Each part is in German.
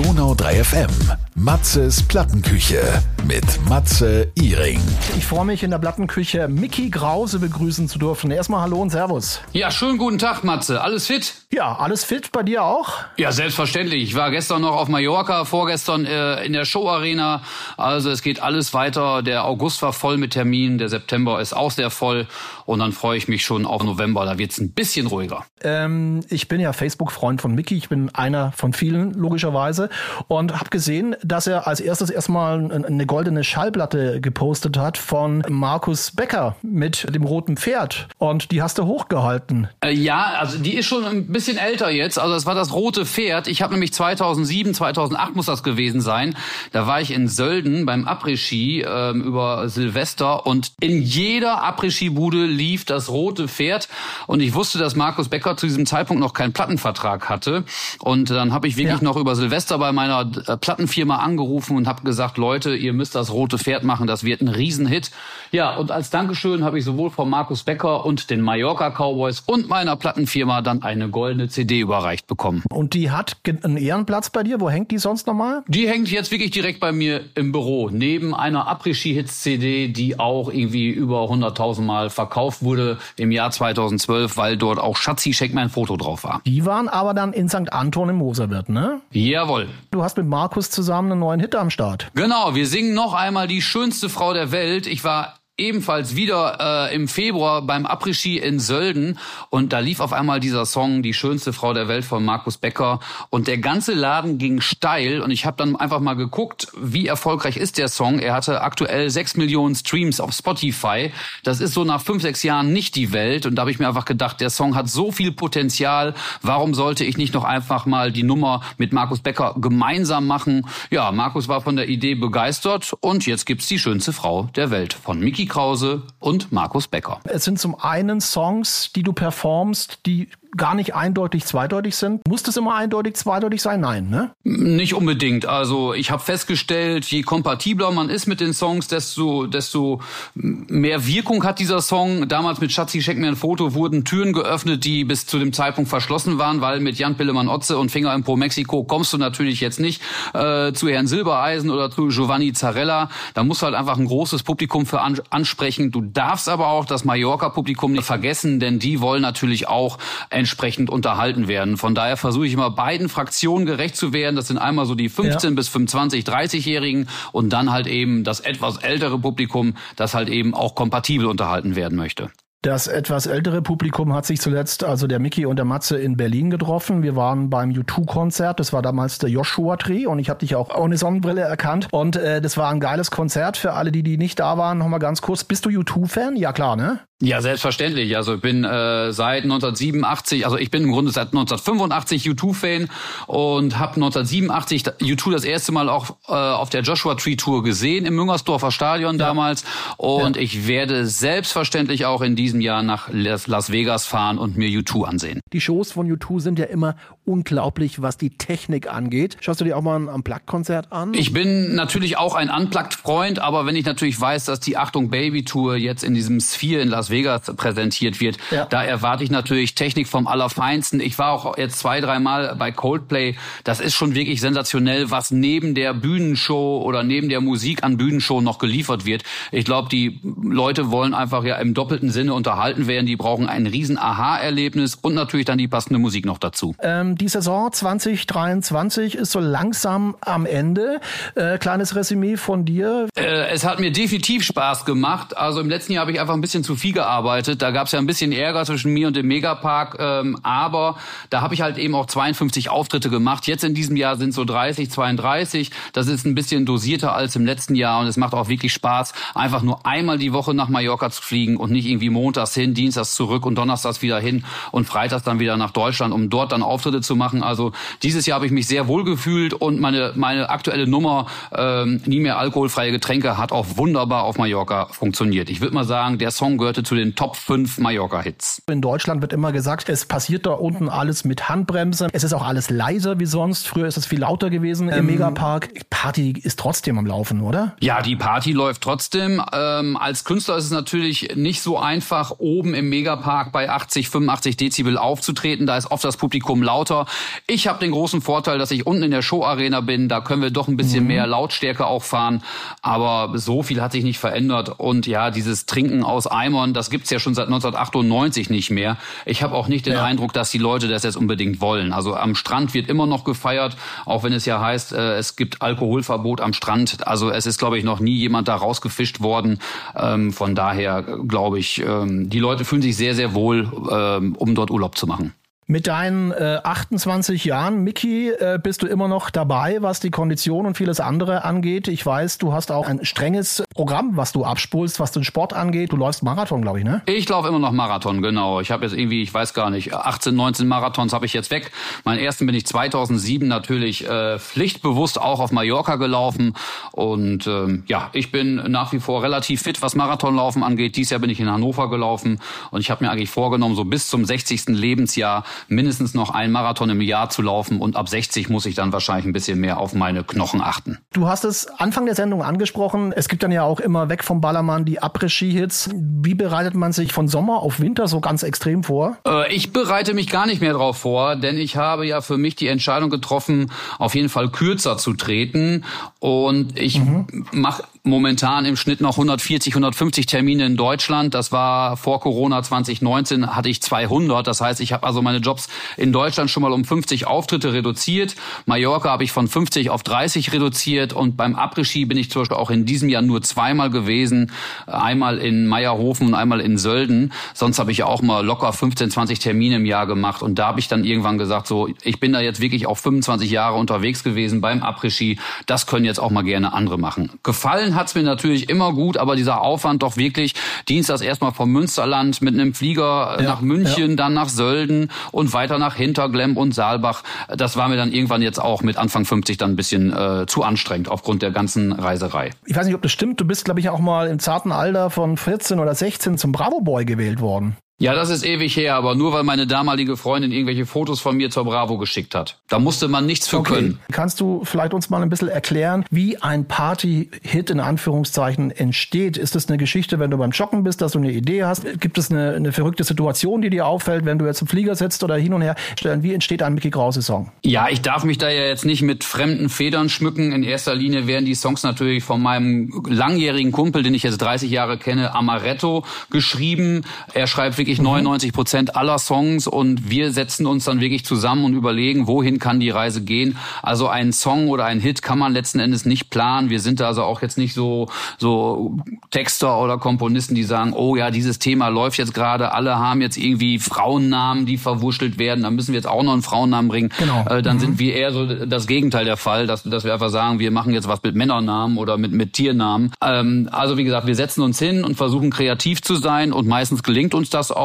Donau 3 FM. Matzes Plattenküche mit Matze Iring. Ich freue mich in der Plattenküche Mickey Grause begrüßen zu dürfen. Erstmal Hallo und Servus. Ja, schönen guten Tag, Matze. Alles fit? Ja, alles fit bei dir auch? Ja, selbstverständlich. Ich war gestern noch auf Mallorca, vorgestern äh, in der Showarena. Also es geht alles weiter. Der August war voll mit Terminen, der September ist auch sehr voll. Und dann freue ich mich schon auf November. Da wird's ein bisschen ruhiger. Ähm, ich bin ja Facebook-Freund von Mickey. Ich bin einer von vielen, logischerweise. Und habe gesehen, dass er als erstes erstmal eine goldene Schallplatte gepostet hat von Markus Becker mit dem roten Pferd. Und die hast du hochgehalten. Äh, ja, also die ist schon ein bisschen älter jetzt. Also es war das rote Pferd. Ich habe nämlich 2007, 2008 muss das gewesen sein. Da war ich in Sölden beim Après-Ski äh, über Silvester und in jeder Après-Ski-Bude lief das rote Pferd. Und ich wusste, dass Markus Becker zu diesem Zeitpunkt noch keinen Plattenvertrag hatte. Und dann habe ich wirklich ja. noch über Silvester bei meiner äh, Plattenfirma angerufen und habe gesagt, Leute, ihr müsst das rote Pferd machen, das wird ein Riesenhit. Ja, und als Dankeschön habe ich sowohl von Markus Becker und den Mallorca Cowboys und meiner Plattenfirma dann eine goldene CD überreicht bekommen. Und die hat einen Ehrenplatz bei dir? Wo hängt die sonst nochmal? Die hängt jetzt wirklich direkt bei mir im Büro, neben einer Après-Ski-Hits-CD, die auch irgendwie über 100.000 Mal verkauft wurde im Jahr 2012, weil dort auch Schatzi Check mein Foto drauf war. Die waren aber dann in St. Anton im Moserwirt, ne? Jawohl. Du hast mit Markus zusammen einen neuen Hit am Start. Genau, wir singen noch einmal die schönste Frau der Welt. Ich war ebenfalls wieder äh, im Februar beim Après-Ski in Sölden und da lief auf einmal dieser Song Die schönste Frau der Welt von Markus Becker und der ganze Laden ging steil und ich habe dann einfach mal geguckt, wie erfolgreich ist der Song. Er hatte aktuell sechs Millionen Streams auf Spotify. Das ist so nach fünf, sechs Jahren nicht die Welt und da habe ich mir einfach gedacht, der Song hat so viel Potenzial. Warum sollte ich nicht noch einfach mal die Nummer mit Markus Becker gemeinsam machen? Ja, Markus war von der Idee begeistert und jetzt gibt's die schönste Frau der Welt von Miki Krause und Markus Becker. Es sind zum einen Songs, die du performst, die gar nicht eindeutig zweideutig sind. Muss das immer eindeutig zweideutig sein? Nein, ne? Nicht unbedingt. Also ich habe festgestellt, je kompatibler man ist mit den Songs, desto, desto mehr Wirkung hat dieser Song. Damals mit Schatzi, schenk mir ein Foto, wurden Türen geöffnet, die bis zu dem Zeitpunkt verschlossen waren, weil mit Jan Pillemann Otze und Finger im Pro Mexiko kommst du natürlich jetzt nicht äh, zu Herrn Silbereisen oder zu Giovanni Zarella. Da musst du halt einfach ein großes Publikum für ansprechen. Du darfst aber auch das Mallorca-Publikum nicht vergessen, denn die wollen natürlich auch entsprechend unterhalten werden. Von daher versuche ich immer beiden Fraktionen gerecht zu werden. Das sind einmal so die 15 ja. bis 25, 30-Jährigen und dann halt eben das etwas ältere Publikum, das halt eben auch kompatibel unterhalten werden möchte. Das etwas ältere Publikum hat sich zuletzt, also der Mickey und der Matze in Berlin getroffen. Wir waren beim U2-Konzert. Das war damals der Joshua-Tree und ich habe dich auch ohne Sonnenbrille erkannt. Und äh, das war ein geiles Konzert für alle, die, die nicht da waren. Nochmal ganz kurz. Bist du U2-Fan? Ja, klar, ne? Ja, selbstverständlich. Also ich bin äh, seit 1987, also ich bin im Grunde seit 1985 U2-Fan und habe 1987 U2 das erste Mal auch äh, auf der Joshua Tree Tour gesehen im Müngersdorfer Stadion ja. damals. Und ja. ich werde selbstverständlich auch in diesem Jahr nach Las Vegas fahren und mir U2 ansehen. Die Shows von U2 sind ja immer unglaublich, was die Technik angeht. Schaust du dir auch mal ein Unplugged-Konzert an? Ich bin natürlich auch ein Unplugged-Freund, aber wenn ich natürlich weiß, dass die Achtung Baby Tour jetzt in diesem Sphere in Las Vegas präsentiert wird. Ja. Da erwarte ich natürlich Technik vom Allerfeinsten. Ich war auch jetzt zwei, dreimal bei Coldplay. Das ist schon wirklich sensationell, was neben der Bühnenshow oder neben der Musik an Bühnenshow noch geliefert wird. Ich glaube, die Leute wollen einfach ja im doppelten Sinne unterhalten werden. Die brauchen ein riesen Aha-Erlebnis und natürlich dann die passende Musik noch dazu. Ähm, die Saison 2023 ist so langsam am Ende. Äh, kleines Resümee von dir. Äh, es hat mir definitiv Spaß gemacht. Also im letzten Jahr habe ich einfach ein bisschen zu viel gearbeitet. Da gab es ja ein bisschen Ärger zwischen mir und dem Megapark, ähm, aber da habe ich halt eben auch 52 Auftritte gemacht. Jetzt in diesem Jahr sind so 30, 32. Das ist ein bisschen dosierter als im letzten Jahr und es macht auch wirklich Spaß, einfach nur einmal die Woche nach Mallorca zu fliegen und nicht irgendwie montags hin, dienstags zurück und donnerstags wieder hin und freitags dann wieder nach Deutschland, um dort dann Auftritte zu machen. Also dieses Jahr habe ich mich sehr wohl gefühlt und meine meine aktuelle Nummer ähm, nie mehr alkoholfreie Getränke hat auch wunderbar auf Mallorca funktioniert. Ich würde mal sagen, der Song gehörte zu den Top 5 Mallorca-Hits. In Deutschland wird immer gesagt, es passiert da unten alles mit Handbremse. Es ist auch alles leiser wie sonst. Früher ist es viel lauter gewesen ähm, im Megapark. Party ist trotzdem am Laufen, oder? Ja, die Party läuft trotzdem. Ähm, als Künstler ist es natürlich nicht so einfach, oben im Megapark bei 80, 85 Dezibel aufzutreten. Da ist oft das Publikum lauter. Ich habe den großen Vorteil, dass ich unten in der Showarena bin. Da können wir doch ein bisschen mhm. mehr Lautstärke auch fahren. Aber so viel hat sich nicht verändert. Und ja, dieses Trinken aus Eimern, das gibt's ja schon seit 1998 nicht mehr. Ich habe auch nicht den ja. Eindruck, dass die Leute das jetzt unbedingt wollen. Also am Strand wird immer noch gefeiert, auch wenn es ja heißt, äh, es gibt Alkoholverbot am Strand. Also es ist, glaube ich, noch nie jemand da rausgefischt worden. Ähm, von daher glaube ich, ähm, die Leute fühlen sich sehr, sehr wohl, ähm, um dort Urlaub zu machen. Mit deinen äh, 28 Jahren, Miki, äh, bist du immer noch dabei, was die Kondition und vieles andere angeht. Ich weiß, du hast auch ein strenges Programm, was du abspulst, was den Sport angeht. Du läufst Marathon, glaube ich, ne? Ich laufe immer noch Marathon, genau. Ich habe jetzt irgendwie, ich weiß gar nicht, 18, 19 Marathons habe ich jetzt weg. Meinen ersten bin ich 2007 natürlich äh, pflichtbewusst auch auf Mallorca gelaufen. Und ähm, ja, ich bin nach wie vor relativ fit, was Marathonlaufen angeht. Dieses Jahr bin ich in Hannover gelaufen und ich habe mir eigentlich vorgenommen, so bis zum 60. Lebensjahr mindestens noch einen Marathon im Jahr zu laufen und ab 60 muss ich dann wahrscheinlich ein bisschen mehr auf meine Knochen achten. Du hast es Anfang der Sendung angesprochen. Es gibt dann ja auch immer weg vom Ballermann die Après-Ski-Hits. Wie bereitet man sich von Sommer auf Winter so ganz extrem vor? Äh, ich bereite mich gar nicht mehr darauf vor, denn ich habe ja für mich die Entscheidung getroffen, auf jeden Fall kürzer zu treten und ich mhm. mache momentan im Schnitt noch 140, 150 Termine in Deutschland. Das war vor Corona 2019 hatte ich 200. Das heißt, ich habe also meine Jobs in Deutschland schon mal um 50 Auftritte reduziert. Mallorca habe ich von 50 auf 30 reduziert und beim Après-Ski bin ich zum Beispiel auch in diesem Jahr nur zweimal gewesen. Einmal in Meierhofen und einmal in Sölden. Sonst habe ich auch mal locker 15, 20 Termine im Jahr gemacht und da habe ich dann irgendwann gesagt, so, ich bin da jetzt wirklich auch 25 Jahre unterwegs gewesen beim Après-Ski. Das können jetzt auch mal gerne andere machen. Gefallen Gefallen hat's mir natürlich immer gut, aber dieser Aufwand doch wirklich, Dienstags erstmal vom Münsterland mit einem Flieger ja, nach München, ja. dann nach Sölden und weiter nach Hinterglemm und Saalbach. Das war mir dann irgendwann jetzt auch mit Anfang 50 dann ein bisschen äh, zu anstrengend aufgrund der ganzen Reiserei. Ich weiß nicht, ob das stimmt. Du bist, glaube ich, auch mal im zarten Alter von 14 oder 16 zum Bravo Boy gewählt worden. Ja, das ist ewig her, aber nur weil meine damalige Freundin irgendwelche Fotos von mir zur Bravo geschickt hat. Da musste man nichts für okay. können. Kannst du vielleicht uns mal ein bisschen erklären, wie ein Party-Hit in Anführungszeichen entsteht? Ist das eine Geschichte, wenn du beim Joggen bist, dass du eine Idee hast? Gibt es eine, eine verrückte Situation, die dir auffällt, wenn du jetzt im Flieger sitzt oder hin und her? Wie entsteht ein Mickey Krause Song? Ja, ich darf mich da ja jetzt nicht mit fremden Federn schmücken. In erster Linie werden die Songs natürlich von meinem langjährigen Kumpel, den ich jetzt 30 Jahre kenne, Amaretto, geschrieben. Er schreibt wirklich wirklich 99 Prozent aller Songs und wir setzen uns dann wirklich zusammen und überlegen, wohin kann die Reise gehen. Also ein Song oder ein Hit kann man letzten Endes nicht planen. Wir sind da also auch jetzt nicht so, so Texter oder Komponisten, die sagen, oh ja, dieses Thema läuft jetzt gerade, alle haben jetzt irgendwie Frauennamen, die verwurschtelt werden, dann müssen wir jetzt auch noch einen Frauennamen bringen. Genau. Äh, dann mhm. sind wir eher so das Gegenteil der Fall, dass, dass wir einfach sagen, wir machen jetzt was mit Männernamen oder mit, mit Tiernamen. Ähm, also wie gesagt, wir setzen uns hin und versuchen kreativ zu sein und meistens gelingt uns das auch.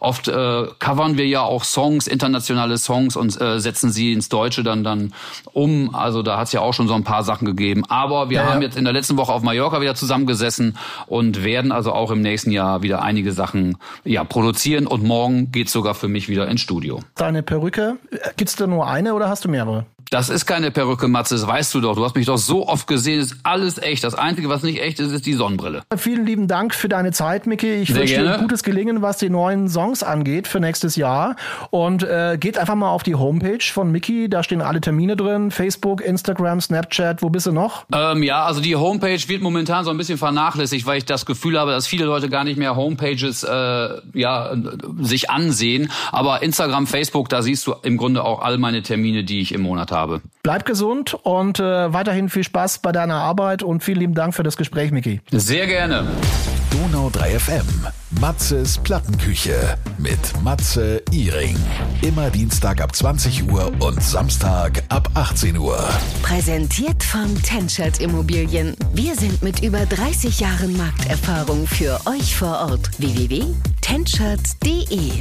Oft äh, covern wir ja auch Songs, internationale Songs und äh, setzen sie ins Deutsche dann dann um. Also da hat es ja auch schon so ein paar Sachen gegeben. Aber wir ja, haben ja. jetzt in der letzten Woche auf Mallorca wieder zusammengesessen und werden also auch im nächsten Jahr wieder einige Sachen ja produzieren. Und morgen geht's sogar für mich wieder ins Studio. Deine Perücke, gibt's da nur eine oder hast du mehrere? Das ist keine Perücke, Matze, das weißt du doch. Du hast mich doch so oft gesehen, das ist alles echt. Das Einzige, was nicht echt ist, ist die Sonnenbrille. Vielen lieben Dank für deine Zeit, Micky. Ich wünsche dir gutes Gelingen, was die neuen Songs angeht für nächstes Jahr. Und äh, geht einfach mal auf die Homepage von Micky, da stehen alle Termine drin. Facebook, Instagram, Snapchat, wo bist du noch? Ähm, ja, also die Homepage wird momentan so ein bisschen vernachlässigt, weil ich das Gefühl habe, dass viele Leute gar nicht mehr Homepages äh, ja, sich ansehen. Aber Instagram, Facebook, da siehst du im Grunde auch all meine Termine, die ich im Monat habe habe. Bleib gesund und äh, weiterhin viel Spaß bei deiner Arbeit und vielen lieben Dank für das Gespräch, Miki. Sehr gerne. Donau 3 FM. Matzes Plattenküche mit Matze Iring. Immer Dienstag ab 20 Uhr und Samstag ab 18 Uhr. Präsentiert von Tenschert Immobilien. Wir sind mit über 30 Jahren Markterfahrung für euch vor Ort. www.tenschert.de